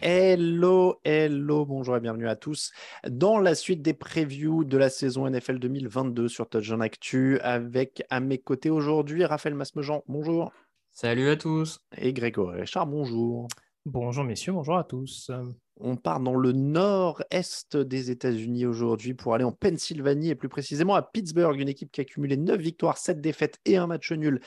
Hello, hello, bonjour et bienvenue à tous dans la suite des previews de la saison NFL 2022 sur Touchdown Actu avec à mes côtés aujourd'hui Raphaël Masmejean, bonjour, Salut à tous. et Grégory Richard, bonjour. Bonjour messieurs, bonjour à tous. On part dans le nord-est des États-Unis aujourd'hui pour aller en Pennsylvanie et plus précisément à Pittsburgh, une équipe qui a cumulé 9 victoires, 7 défaites et un match nul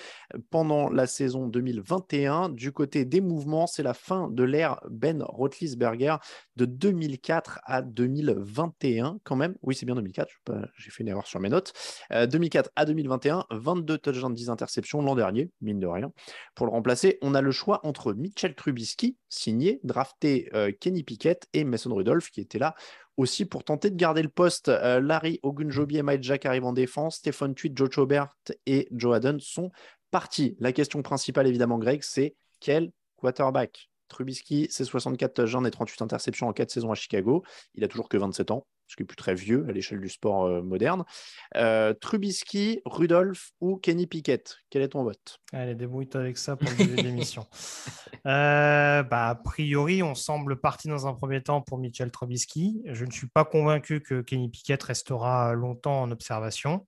pendant la saison 2021. Du côté des mouvements, c'est la fin de l'ère Ben Roethlisberger de 2004 à 2021 quand même. Oui, c'est bien 2004, je sais pas, j'ai fait une erreur sur mes notes. Euh, 2004 à 2021, 22 touchdowns, 10 interceptions l'an dernier, mine de rien. Pour le remplacer, on a le choix entre Mitchell Trubisky, signé, drafté euh, Kenny Pickett et Mason Rudolph qui était là aussi pour tenter de garder le poste. Euh, Larry Ogunjobi et Mike Jack arrivent en défense. Stéphane Tweed, Joe Chobert et Joe Haddon sont partis. La question principale, évidemment, Greg, c'est quel quarterback? Trubisky, c'est 64 touchdowns et 38 interceptions en 4 saisons à Chicago. Il a toujours que 27 ans, ce qui est plus très vieux à l'échelle du sport euh, moderne. Euh, Trubisky, Rudolph ou Kenny Pickett? Quel est ton vote? Allez, débrouille-toi avec ça pour le début de l'émission. Euh, bah, a priori, on semble parti dans un premier temps pour Mitchell Trubisky. Je ne suis pas convaincu que Kenny Pickett restera longtemps en observation.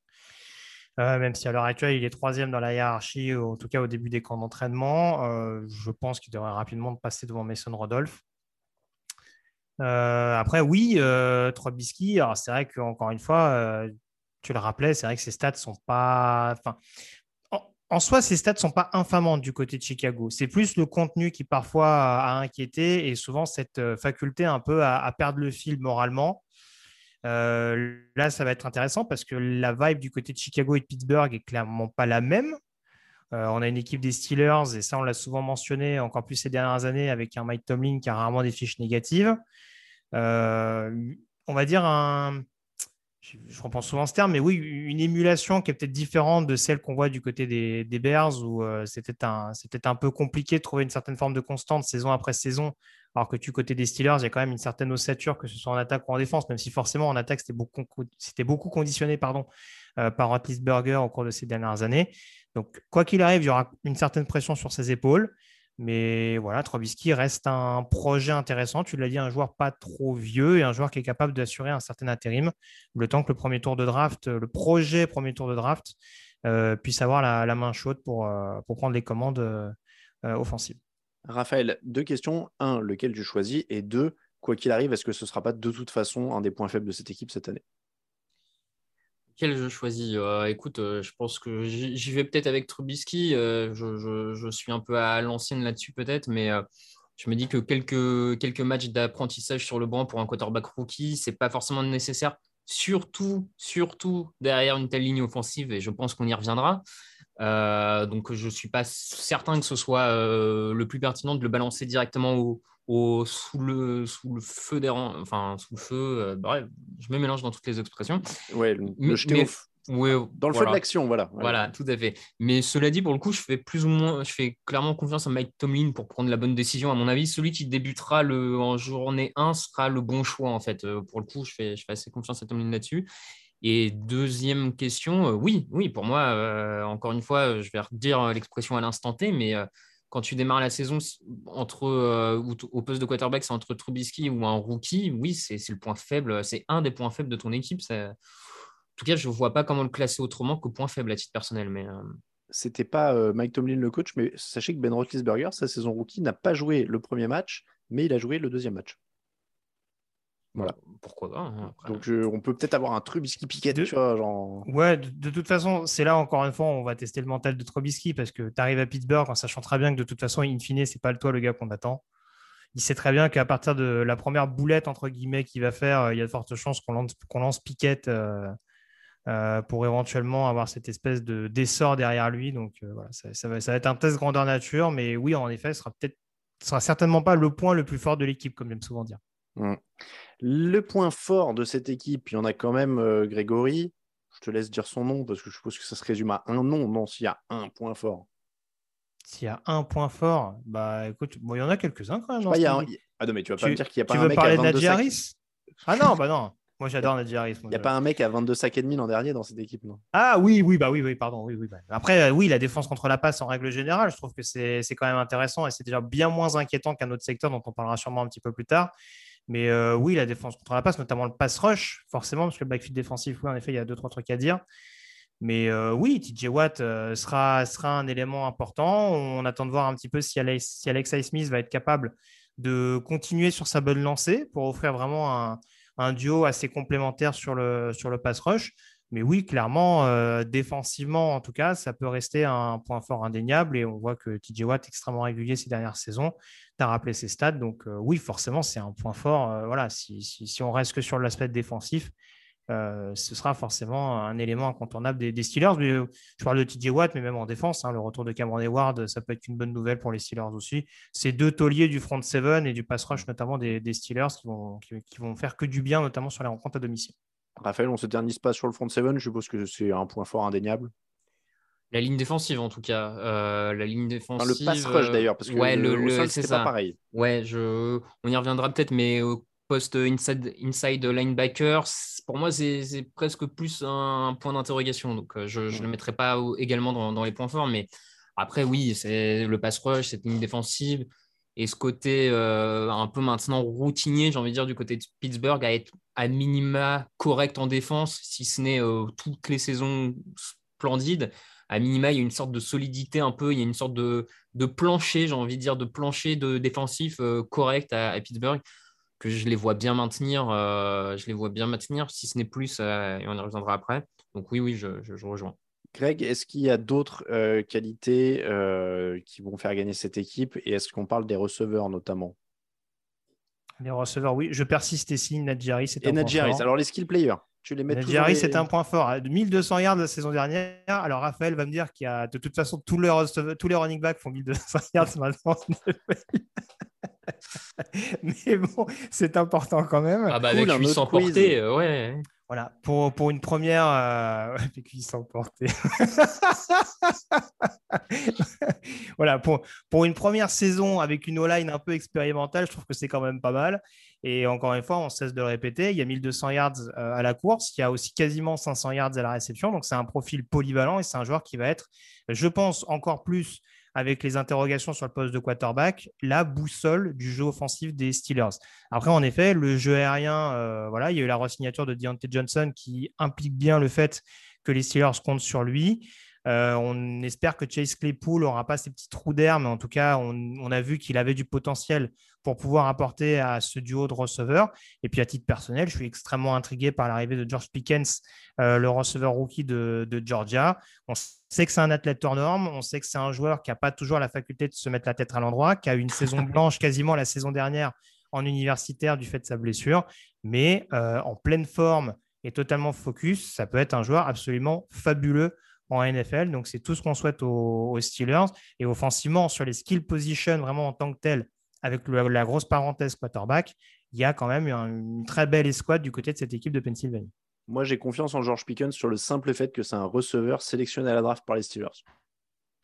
Euh, même si à l'heure actuelle, il est troisième dans la hiérarchie, ou en tout cas au début des camps d'entraînement. Euh, je pense qu'il devrait rapidement passer devant Mason Rodolphe. Euh, après, oui, euh, Trubisky, alors c'est vrai qu'encore une fois, euh, tu le rappelais, c'est vrai que ses stats sont pas. Enfin, en, soi, ses stats sont pas infamantes du côté de Chicago. C'est plus le contenu qui parfois a inquiété et souvent cette euh, faculté un peu à perdre le fil moralement. Euh, là, ça va être intéressant parce que la vibe du côté de Chicago et de Pittsburgh est clairement pas la même. Euh, on a une équipe des Steelers, et ça, on l'a souvent mentionné, encore plus ces dernières années, avec un Mike Tomlin qui a rarement des fiches négatives. Euh, on va dire un. Je, reprends souvent ce terme, mais oui, une émulation qui est peut-être différente de celle qu'on voit du côté des, Bears, où c'était un, un peu compliqué de trouver une certaine forme de constante saison après saison, alors que du côté des Steelers, il y a quand même une certaine ossature, que ce soit en attaque ou en défense, même si forcément en attaque, c'était beaucoup, conditionné pardon, euh, par Roethlisberger au cours de ces dernières années. Donc, quoi qu'il arrive, il y aura une certaine pression sur ses épaules. Mais voilà, Trubisky reste un projet intéressant. Tu l'as dit, un joueur pas trop vieux et un joueur qui est capable d'assurer un certain intérim le temps que le premier tour de draft, le projet premier tour de draft, euh, puisse avoir la, main chaude pour, euh, pour prendre les commandes euh, offensives. Raphaël, deux questions. Un, lequel tu choisis? Et deux, quoi qu'il arrive, est-ce que ce ne sera pas de toute façon un des points faibles de cette équipe cette année? Quel je choisis? Euh, Écoute, euh, je pense que j'y vais peut-être avec Trubisky. Euh, je, je, suis un peu à l'ancienne là-dessus peut-être, mais je me dis que quelques, quelques matchs d'apprentissage sur le banc pour un quarterback rookie, c'est pas forcément nécessaire, surtout, surtout derrière une telle ligne offensive, et je pense qu'on y reviendra. Donc je ne suis pas certain que ce soit le plus pertinent de le balancer directement au, au, sous, le, sous le feu des rangs, enfin sous le feu, euh, bref, je me mélange dans toutes les expressions. Ouais, le, le jeter mais, au, ouais, dans le voilà. feu de l'action, voilà. Voilà, tout à fait. Mais cela dit, pour le coup, je fais plus ou moins, je fais clairement confiance à Mike Tomlin pour prendre la bonne décision. À mon avis, celui qui débutera le, en journée 1 sera le bon choix, en fait. Euh, pour le coup, je fais, je fais assez confiance à Tomlin là-dessus. Et deuxième question, euh, oui, oui, pour moi, euh, encore une fois, je vais redire l'expression à l'instant T, mais euh, quand tu démarres la saison entre, euh, au poste de quarterback, c'est entre Trubisky ou un rookie, oui, c'est le point faible, c'est un des points faibles de ton équipe. En tout cas, je ne vois pas comment le classer autrement qu'au point faible à titre personnel. Mais, euh, C'était pas euh, Mike Tomlin le coach, mais sachez que Ben Roethlisberger, sa saison rookie, n'a pas joué le premier match, mais il a joué le deuxième match. Voilà. Pourquoi pas hein, Donc on peut peut-être avoir un Trubisky Piquet, tu vois, genre... Ouais, de, toute façon, c'est là encore une fois, on va tester le mental de Trubisky parce que tu arrives à Pittsburgh en sachant très bien que de toute façon, in fine, c'est pas le toi le gars qu'on attend. Il sait très bien qu'à partir de la première boulette entre guillemets qu'il va faire, euh, il y a de fortes chances qu'on lance, qu'on lance Piquet euh, euh, pour éventuellement avoir cette espèce de d'essor derrière lui. Donc voilà, ça, va, ça, va, être un test grandeur nature, mais oui, en effet, ce sera peut-être, sera certainement pas le point le plus fort de l'équipe, comme j'aime souvent dire. Mmh. Le point fort de cette équipe, il y en a quand même euh, Grégory. Je te laisse dire son nom parce que je suppose que ça se résume à un nom. Non, s'il y a un point fort. S'il y a un point fort, bah écoute, bon, il y en a quelques-uns quand même. Ah non, mais tu vas pas me dire qu'il n'y a pas un mec veux parler de Nadji Harris? Ah non, bah non. Moi, j'adore Harris. Il n'y a pas un mec à 22 sacs et demi l'an dernier dans cette équipe, non? Ah oui, oui, bah oui, oui, pardon. Oui, oui, bah. Après, euh, oui, la défense contre la passe en règle générale, je trouve que c'est quand même intéressant et c'est déjà bien moins inquiétant qu'un autre secteur dont on parlera sûrement un petit peu plus tard. Mais euh, oui, la défense contre la passe, notamment le pass rush, forcément, parce que le backfield défensif, oui, en effet, il y a deux, trois trucs à dire. Mais euh, oui, TJ Watt euh, sera, sera un élément important. On attend de voir un petit peu si, Alex, si Alexa Smith va être capable de continuer sur sa bonne lancée pour offrir vraiment un, un duo assez complémentaire sur le, sur le pass rush. Mais oui, clairement, euh, défensivement, en tout cas, ça peut rester un point fort indéniable. Et on voit que TJ Watt est extrêmement régulier ces dernières saisons. Tu rappelé ses stats. Donc, euh, oui, forcément, c'est un point fort. Euh, voilà, si, on reste que sur l'aspect défensif, ce sera forcément un élément incontournable des, Steelers. Mais, je parle de TJ Watt, mais même en défense, hein, le retour de Cameron Ward, ça peut être une bonne nouvelle pour les Steelers aussi. C'est deux tauliers du front seven et du pass rush, notamment des, Steelers, qui vont faire que du bien, notamment sur les rencontres à domicile. Raphaël, on ne s'éternise pas sur le front seven. Je suppose que c'est un point fort indéniable. La ligne défensive, en tout cas. Euh, la ligne défensive. le pass rush, d'ailleurs, parce que ouais, le, c'est pas pareil. Ouais, je... on y reviendra peut-être, mais au poste inside, inside linebacker, pour moi, c'est presque plus un point d'interrogation. Donc, euh, je ne le mettrai pas également dans, dans, les points forts. Mais après, oui, c'est le pass rush, cette ligne défensive et ce côté euh, un peu maintenant routinier, j'ai envie de dire, du côté de Pittsburgh, à être à minima correct en défense, si ce n'est euh, toutes les saisons splendides. À minima, il y a une sorte de solidité un peu, il y a une sorte de, plancher, j'ai envie de dire, de plancher de défensif euh, correct à, Pittsburgh, que je les vois bien maintenir, je les vois bien maintenir, si ce n'est plus, et on y reviendra après. Donc oui, oui, je rejoins. Greg, est-ce qu'il y a d'autres euh, qualités euh, qui vont faire gagner cette équipe? Et est-ce qu'on parle des receveurs notamment? Les receveurs, oui. Je persiste et signe Nadjari. Et Nadjari, alors les skill players tu les mets Nadjari, c'est un point fort. 1200 yards la saison dernière. Alors Raphaël va me dire qu'il y a de toute façon tous les, tous les running backs font 1200 yards maintenant. Mais bon, c'est important quand même. Ah bah avec 800 portées, euh, ouais. Voilà, pour, pour une première. Euh... voilà, pour, pour une première saison avec une O-line un peu expérimentale, je trouve que c'est quand même pas mal. Et encore une fois, on cesse de le répéter, il y a 1200 yards euh, à la course, il y a aussi quasiment 500 yards à la réception. Donc, c'est un profil polyvalent et c'est un joueur qui va être, je pense, encore plus avec les interrogations sur le poste de quarterback, la boussole du jeu offensif des Steelers. Après, en effet, le jeu aérien, euh, voilà, il y a eu la re-signature de Deontay Johnson qui implique bien le fait que les Steelers comptent sur lui. Euh, on espère que Chase Claypool n'aura pas ces petits trous d'air, mais en tout cas, on, a vu qu'il avait du potentiel pour pouvoir apporter à ce duo de receveurs. Et puis, à titre personnel, je suis extrêmement intrigué par l'arrivée de George Pickens, euh, le receveur rookie de, Georgia. On sait que c'est un athlète hors norme, on sait que c'est un joueur qui n'a pas toujours la faculté de se mettre la tête à l'endroit, qui a eu une saison blanche quasiment la saison dernière en universitaire du fait de sa blessure, mais euh, en pleine forme et totalement focus, ça peut être un joueur absolument fabuleux en NFL. Donc, c'est tout ce qu'on souhaite aux, Steelers. Et offensivement, sur les skill positions, vraiment en tant que tel, avec la grosse parenthèse quarterback, il y a quand même une, très belle escouade du côté de cette équipe de Pennsylvanie. Moi, j'ai confiance en George Pickens sur le simple fait que c'est un receveur sélectionné à la draft par les Steelers.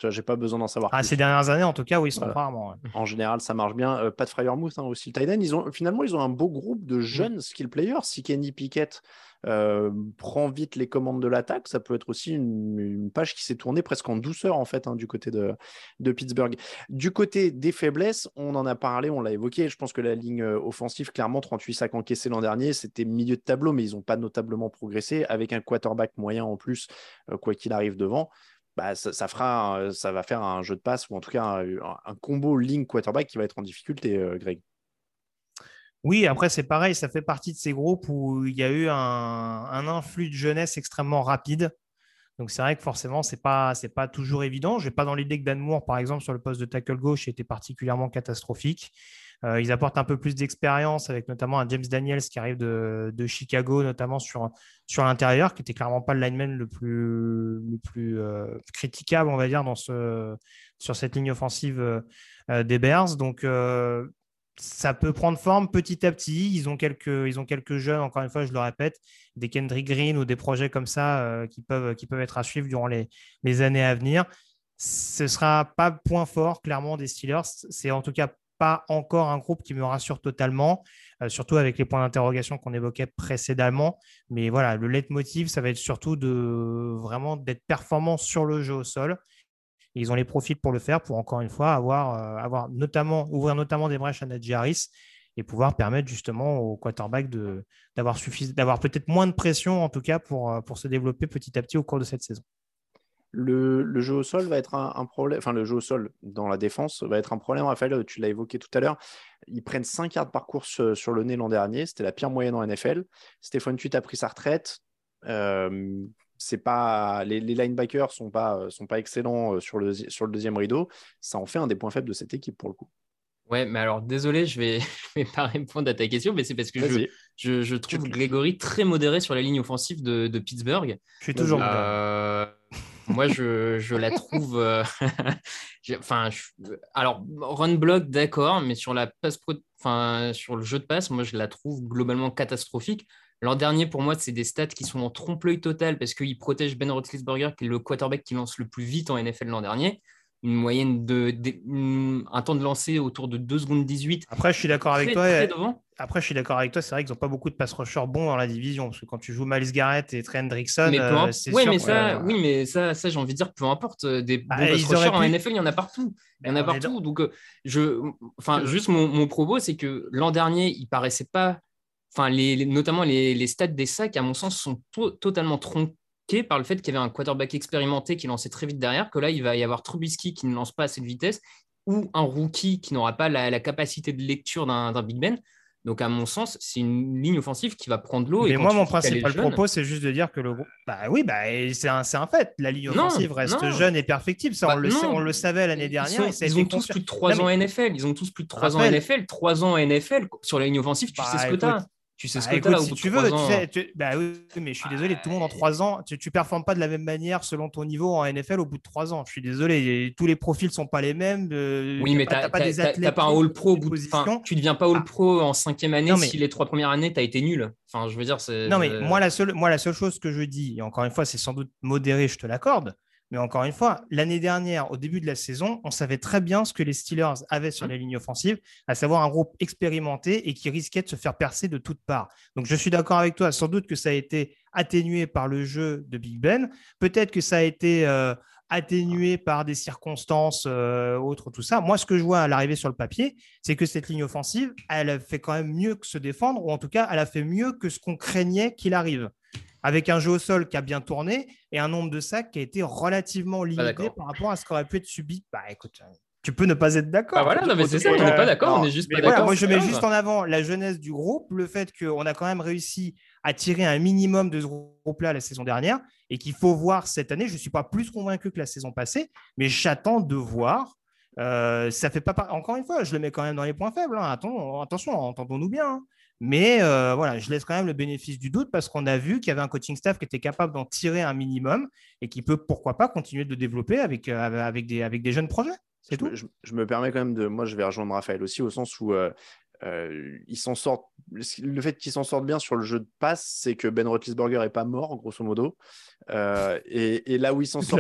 Tu vois, j'ai pas besoin d'en savoir. Ah, plus. ces dernières années, en tout cas, oui, ils sont Voilà. rarement. ouais. En général, ça marche bien. Euh, Pat Fryermuth hein, aussi, le tight end. Ils ont, finalement, ils ont un beau groupe de jeunes skill players. Si Kenny Pickett euh, prend vite les commandes de l'attaque, ça peut être aussi une, une page qui s'est tournée presque en douceur, en fait, hein, du côté de, de Pittsburgh. Du côté des faiblesses, on en a parlé, on l'a évoqué. Je pense que la ligne euh, offensive, clairement, 38 sacs encaissés l'an dernier, c'était milieu de tableau, mais ils n'ont pas notablement progressé. Avec un quarterback moyen en plus, euh, quoi qu'il arrive devant. Bah, ça, fera, ça va faire un jeu de passe ou en tout cas un, combo ligne quarterback qui va être en difficulté, euh, Greg. Oui, après, c'est pareil, ça fait partie de ces groupes où il y a eu un, un influx de jeunesse extrêmement rapide. Donc, c'est vrai que forcément, ce n'est pas, c'est pas toujours évident. Je n'ai pas dans l'idée que Dan Moore, par exemple, sur le poste de tackle gauche, était particulièrement catastrophique. Euh, ils apportent un peu plus d'expérience avec notamment un James Daniels qui arrive de, Chicago, notamment sur, sur l'intérieur, qui était clairement pas le lineman le plus, le plus euh, critiquable, on va dire, dans ce, sur cette ligne offensive euh, des Bears. Donc, euh, ça peut prendre forme petit à petit. Ils ont quelques, ils ont quelques jeunes, encore une fois, je le répète, des Kendrick Green ou des projets comme ça qui, peuvent, qui peuvent être à suivre durant les, les années à venir. Ce ne sera pas point fort, clairement, des Steelers. C'est en tout cas pas encore un groupe qui me rassure totalement, euh, surtout avec les points d'interrogation qu'on évoquait précédemment. Mais voilà, le leitmotiv, ça va être surtout de vraiment d'être performant sur le jeu au sol. Ils ont les profils pour le faire, pour encore une fois avoir, euh, notamment, ouvrir notamment des brèches à Najee Harris et pouvoir permettre justement au quarterback d'avoir, d'avoir peut-être moins de pression, en tout cas, euh, pour se développer petit à petit au cours de cette saison. Le, le jeu au sol va être un, un problème, enfin le jeu au sol dans la défense va être un problème, Raphaël, tu l'as évoqué tout à l'heure. Ils prennent 5 yards par course euh, sur le nez l'an dernier, c'était la pire moyenne en NFL. Stéphane Tuit a pris sa retraite. Euh, c'est pas, les, les linebackers sont pas, sont pas excellents euh, sur le, sur le deuxième rideau. Ça en fait un des points faibles de cette équipe pour le coup. Ouais, mais alors désolé, je vais, je vais pas répondre à ta question, mais c'est parce que je, je trouve Grégory très modéré sur la ligne offensive de, de Pittsburgh. Je suis toujours. Euh, moi, je, je la trouve. euh, Enfin, alors run block, d'accord, mais sur la passe, enfin sur le jeu de passe, moi, je la trouve globalement catastrophique. L'an dernier, pour moi, c'est des stats qui sont en trompe-l'œil total parce qu'il protège Ben Roethlisberger, qui est le quarterback qui lance le plus vite en NFL l'an dernier. Une moyenne de, un temps de lancer autour de 2 secondes 18. Après, je suis d'accord avec toi. très. Après, je suis d'accord avec toi. C'est vrai qu'ils n'ont pas beaucoup de pass rushers bons dans la division. Parce que quand tu joues Miles Garrett et Trey Hendrickson, Mais euh, imp- c'est ouais, sûr mais que- ça, oui, mais ça, ça j'ai envie de dire, peu importe. euh, Des Bah, bons pass rushers en NFL, il y en a partout. Il y en a est partout. Donc, euh, je, enfin, juste mon, mon propos, c'est que l'an dernier, il paraissait pas. Enfin, les, les- notamment les, les stats des sacs, à mon sens, sont to- totalement par le fait qu'il y avait un quarterback expérimenté qui lançait très vite derrière, que là, il va y avoir Trubisky qui ne lance pas à cette vitesse, ou un rookie qui n'aura pas la, la capacité de lecture d'un Big Ben. Donc, à mon sens, c'est une ligne offensive qui va prendre l'eau. et Mais quand moi, mon principal jeune- propos, c'est juste de dire que le groupe. Bah oui, bah, et c'est un, un fait. La ligne Non, offensive reste non. jeune et perfectible. Ça, Bah, on, le sait- on le savait l'année Ils dernière. sont- et ils ont tous plus de 3 Non, ans mais- NFL. Ils ont tous plus de 3 ans. NFL. 3 ans NFL sur la ligne offensive, tu Bah, sais ce que tu as. Tu sais ce Bah, que écoute, tu as si tu veux, tu sais, tu- bah oui, mais je suis désolé, tout le monde en trois ans, tu, tu performes pas de la même manière selon ton niveau en NFL au bout de trois ans. Je suis désolé, tous les profils sont pas les mêmes. euh, Oui, mais t'as t'as pas des pas un All Pro au bout de. Enfin, tu deviens pas All Ah. Pro en cinquième année Non, mais- si les trois premières années, tu as été nul. Enfin, je veux dire, c'est. Non, mais moi la, seule, moi, la seule chose que je dis, et encore une fois, c'est sans doute modéré, je te l'accorde, mais encore une fois, l'année dernière, au début de la saison, on savait très bien ce que les Steelers avaient sur les lignes offensives, à savoir un groupe expérimenté et qui risquait de se faire percer de toutes parts. Donc, je suis d'accord avec toi, sans doute que ça a été atténué par le jeu de Big Ben, peut-être que ça a été euh, atténué par des circonstances euh, autres, tout ça. Moi, ce que je vois à l'arrivée sur le papier, c'est que cette ligne offensive, elle a fait quand même mieux que se défendre, ou en tout cas, elle a fait mieux que ce qu'on craignait qu'il arrive. Avec un jeu au sol qui a bien tourné et un nombre de sacs qui a été relativement limité par rapport à ce qui aurait pu être subi. Bah écoute, euh, tu peux ne pas être d'accord. Bah voilà, non, mais c'est ça, on n'est pas d'accord, on est juste pas voilà, d'accord. moi, je mets grave. juste en avant la jeunesse du groupe, le fait qu'on a quand même réussi à tirer un minimum de ce groupe-là la saison dernière et qu'il faut voir cette année. Je ne suis pas plus convaincu que la saison passée, mais j'attends de voir. Euh, ça fait pas par- encore une fois, je le mets quand même dans les points faibles. hein. Attends, attention, entendons-nous bien. hein. Mais euh, voilà, je laisse quand même le bénéfice du doute parce qu'on a vu qu'il y avait un coaching staff qui était capable d'en tirer un minimum et qui peut, pourquoi pas, continuer de le développer avec, euh, avec, des, avec des jeunes projets. C'est je, tout. me- je- je me permets quand même de. Moi, je vais rejoindre Raphaël aussi, au sens où euh, euh, ils s'en sortent le fait qu'il s'en sorte bien sur le jeu de passe, c'est que Ben Roethlisberger est pas mort, grosso modo. Euh, et, là où il s'en sort.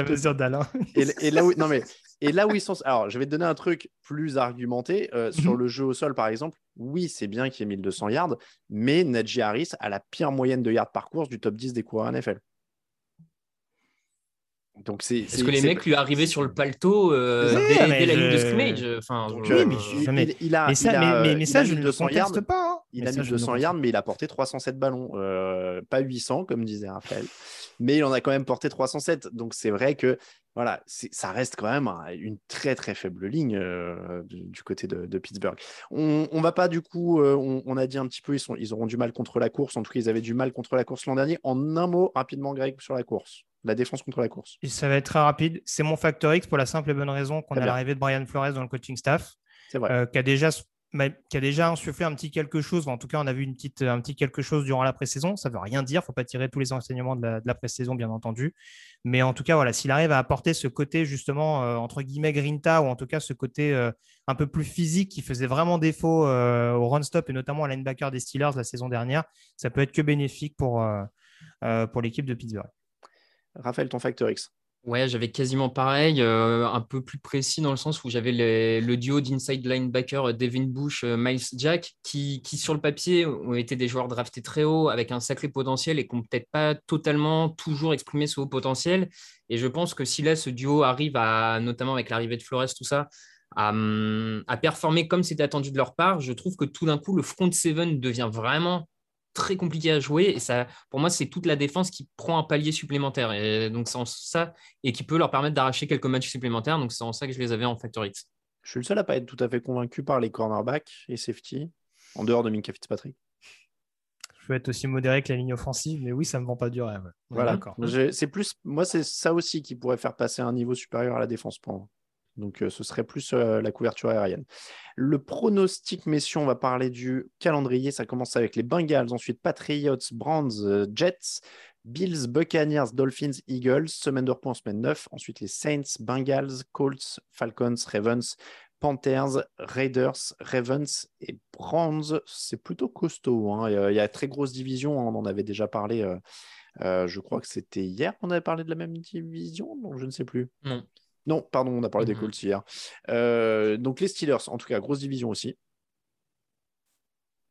et, et, là où non mais et là où ils sont. Alors, je vais te donner un truc plus argumenté. Euh, sur mhm. le jeu au sol, par exemple, oui, c'est bien qu'il y ait 1200 yards, mais Najee Harris a la pire moyenne de yards par course du top 10 des coureurs NFL. Donc c'est. Est-ce que les mecs lui arrivaient sur le palto euh, dès, la ligne de scrimmage enfin, mais, il, a, mais, ça, mais, ça, je ne le conteste pas. Hein. Il a 1200 yards, mais il a porté 307 ballons. Euh, pas 800, comme disait Raphaël. Mais il en a quand même porté 307. Donc c'est vrai que voilà, ça reste quand même une très très faible ligne euh, du, côté de, Pittsburgh. On, on, va pas du coup, euh, on, a dit un petit peu, ils, sont, ils auront du mal contre la course. En tout cas, ils avaient du mal contre la course l'an dernier. En un mot, rapidement, Greg, sur la course, la défense contre la course. Et ça va être très rapide. C'est mon facteur X pour la simple et bonne raison qu'on a l'arrivée de Brian Flores dans le coaching staff, euh, qui a déjà qui a déjà insufflé un petit quelque chose, en tout cas on a vu un petit quelque chose durant la pré-saison, ça ne veut rien dire, il ne faut pas tirer tous les enseignements de la, pré-saison bien entendu, mais en tout cas voilà, s'il arrive à apporter ce côté justement euh, entre guillemets grinta ou en tout cas ce côté euh, un peu plus physique qui faisait vraiment défaut euh, au run-stop et notamment à linebacker des Steelers la saison dernière, ça peut être que bénéfique pour, pour l'équipe de Pittsburgh. Raphaël, ton facteur X Ouais, j'avais quasiment pareil, euh, un peu plus précis dans le sens où j'avais le duo d'inside linebacker euh, Devin Bush, euh, Miles Jack, qui, qui, sur le papier ont été des joueurs draftés très haut avec un sacré potentiel et qui n'ont peut-être pas totalement toujours exprimé ce haut potentiel. Et je pense que si là, ce duo arrive à, notamment avec l'arrivée de Flores, tout ça, à, hum, performer comme c'était attendu de leur part, je trouve que tout d'un coup, le front seven devient vraiment très compliqué à jouer. Et ça, pour moi, c'est toute la défense qui prend un palier supplémentaire. Et donc, c'est ça, et qui peut leur permettre d'arracher quelques matchs supplémentaires. Donc, c'est en ça que je les avais en Factor X. Je suis le seul à pas être tout à fait convaincu par les cornerbacks et safety, en dehors de Minka Fitzpatrick. Je peux être aussi modéré que la ligne offensive, mais oui, ça me vend pas du rêve. Voilà. C'est plus, moi, c'est ça aussi qui pourrait faire passer un niveau supérieur à la défense pour moi. Donc, euh, ce serait plus euh, la couverture aérienne. Le pronostic, messieurs, on va parler du calendrier. Ça commence avec les Bengals, ensuite Patriots, Browns, euh, Jets, Bills, Buccaneers, Dolphins, Eagles, semaine de repos en semaine 9. Ensuite, les Saints, Bengals, Colts, Falcons, Ravens, Panthers, Raiders, Ravens et Browns. C'est plutôt costaud. Hein. Il y a très grosse division. Hein. On en avait déjà parlé. je crois que c'était hier qu'on avait parlé de la même division. Non, je ne sais plus. Non. Non, pardon, on a parlé des mmh. Colts hier. Euh, donc les Steelers, en tout cas, grosse division aussi.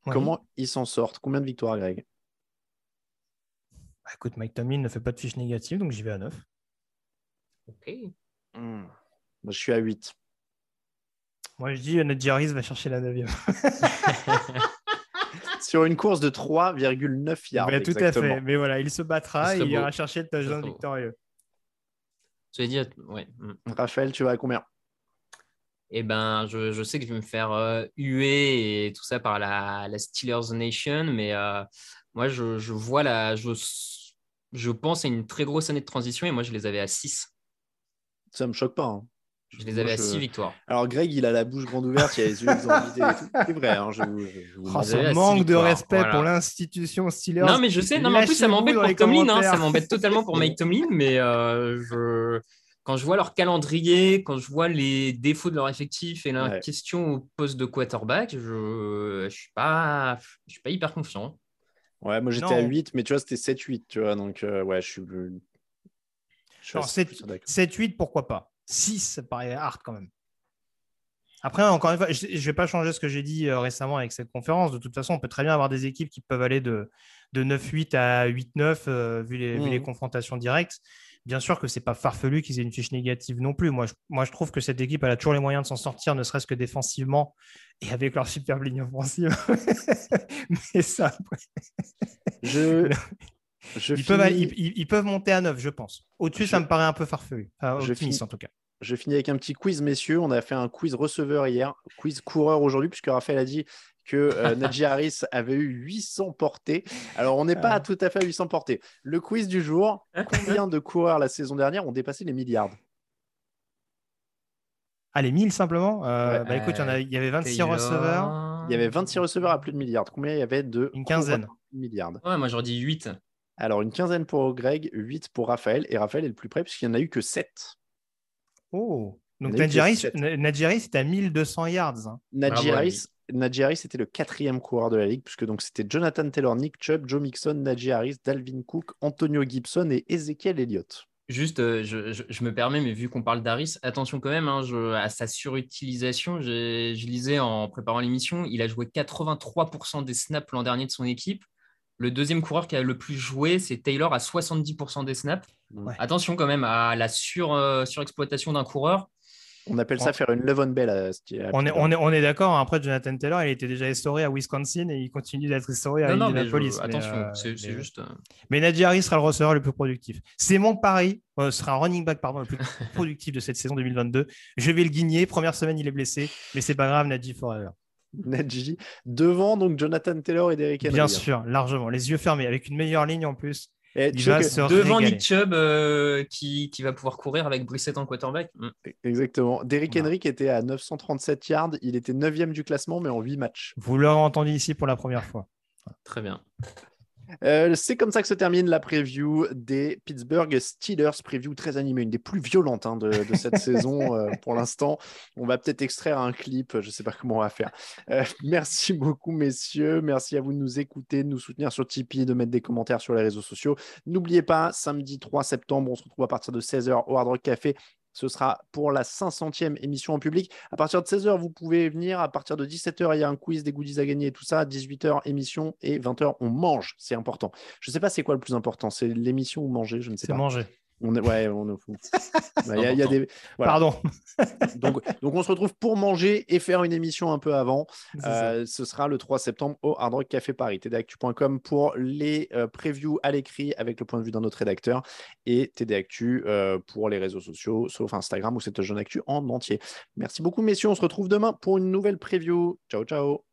Comment ils s'en sortent? Combien de victoires, Greg? Bah, Écoute, Mike Tomlin ne fait pas de fiche négative, donc j'y vais à 9. Ok. Hmm. je suis à 8. Moi, je dis euh, notre Harris va chercher la 9 Sur une course de 3,9 yards. tout à fait. Mais voilà, il se battra et il ira chercher le touchdown victorieux. Tu dire, ouais. Mm. Raphaël, tu vas à combien? Eh ben, je, sais que je vais me faire euh, huer et tout ça par la, Steelers Nation, mais euh, moi, je, vois la. Je, je pense à une très grosse année de transition et moi, je les avais à 6. Ça me choque pas. Hein. Je les avais à 6 victoires. Alors, Greg, il a la bouche grande ouverte, il a les yeux C'est vrai, hein, je oh, manque de respect pour l'institution Steelers. Non, mais je sais, non, mais en plus, ça m'embête pour Tomlin. Hein, ça m'embête totalement pour Mike Tomlin, mais euh, je... quand je vois leur calendrier, quand je vois les défauts de leur effectif et la question au poste de quarterback, je ne suis, pas... je suis pas hyper confiant. Ouais, moi j'étais à 8, mais tu vois, c'était 7-8, tu vois, donc euh, ouais, je suis. 7-8, pourquoi pas? 6, ça paraît hard quand même. Après, encore une fois, je ne vais pas changer ce que j'ai dit euh, récemment avec cette conférence. De toute façon, on peut très bien avoir des équipes qui peuvent aller de, de 9-8 à 8-9 euh, vu, les, les, mmh. confrontations directes. Bien sûr que ce n'est pas farfelu qu'ils aient une fiche négative non plus. Moi je, moi, je trouve que cette équipe elle a toujours les moyens de s'en sortir, ne serait-ce que défensivement et avec leur superbe ligne offensive. Mais ça, je, ils, peuvent, ils, peuvent, monter à 9, je pense. Au-dessus, ça me paraît un peu farfelu. je finis, en tout cas. Je finis avec un petit quiz, messieurs. On a fait un quiz receveur hier, quiz coureur aujourd'hui, puisque Raphaël a dit que euh, Najee Harris avait eu 800 portées. Alors, on n'est pas ah. tout à fait à 800 portées. Le quiz du jour combien de coureurs la saison dernière ont dépassé les milliards? Ah, les 1000 simplement euh, bah, écoute, il y, avait 26 receveurs. Il y avait 26 receveurs à plus de milliards. Combien il y avait de Une quinzaine. milliards? Ouais, moi j'aurais dit 8. Alors, une quinzaine pour Greg, 8 pour Raphaël. Et Raphaël est le plus près puisqu'il n'y en a eu que 7. Oh Donc, Nadjari, c'est à 1200 yards. Hein. Najee Harris était le quatrième coureur de la ligue, puisque donc c'était Jonathan Taylor, Nick Chubb, Joe Mixon, Najee Harris, Dalvin Cook, Antonio Gibson et Ezekiel Elliott. Juste, euh, je, me permets, mais vu qu'on parle d'Harris, attention quand même hein, à sa surutilisation. Je, lisais en préparant l'émission, il a joué 83% des snaps l'an dernier de son équipe. Le deuxième coureur qui a le plus joué, c'est Taylor à 70% des snaps. Attention quand même à la sur, euh, surexploitation d'un coureur. On appelle ça faire une Levon Bell. À, on, est, on, est, on est d'accord. Hein. Après, Jonathan Taylor, il était déjà essoré à Wisconsin et il continue d'être essoré à Indianapolis. attention, euh, c'est juste. Euh, mais Najee Harris sera le receveur le plus productif. C'est mon pari. Sera un running back pardon, le plus productif de cette saison 2022. Je vais le guigner. Première semaine, il est blessé. Mais c'est pas grave, Najee forever. Najee devant donc Jonathan Taylor et Derrick Henry. Bien sûr, largement. Les yeux fermés avec une meilleure ligne en plus devant Nick Chubb euh, qui, va pouvoir courir avec Brissett en quarterback. Mm. Exactement. Derrick Henry qui était à 937 yards, il était 9 du classement mais en 8 matchs. Vous l'aurez entendu ici pour la première fois. Très bien. Euh, c'est comme ça que se termine la preview des Pittsburgh Steelers. Preview très animée, une des plus violentes hein, de, cette saison euh, pour l'instant. On va peut-être extraire un clip, je ne sais pas comment on va faire. Euh, merci beaucoup, messieurs. Merci à vous de nous écouter, de nous soutenir sur Tipeee, de mettre des commentaires sur les réseaux sociaux. N'oubliez pas, samedi 3 septembre, on se retrouve à partir de 16h au Hard Rock Café ce sera pour la 500e émission en public. À partir de 16h, vous pouvez venir. À partir de 17h, il y a un quiz, des goodies à gagner et tout ça. 18h, émission. Et 20h, on mange. C'est important. Je ne sais pas c'est quoi le plus important. C'est l'émission ou manger Je ne sais pas. C'est manger. On est, ouais, on est fou. Bah, y a, des, Pardon. donc, donc, on se retrouve pour manger et faire une émission un peu avant. Euh, ce sera le 3 septembre au Hard Rock Café Paris. tdactu.com pour les euh, previews à l'écrit avec le point de vue d'un autre rédacteur et TDActu euh, pour les réseaux sociaux, sauf Instagram où c'est jeune actu en entier. Merci beaucoup, messieurs. On se retrouve demain pour une nouvelle preview. Ciao, ciao.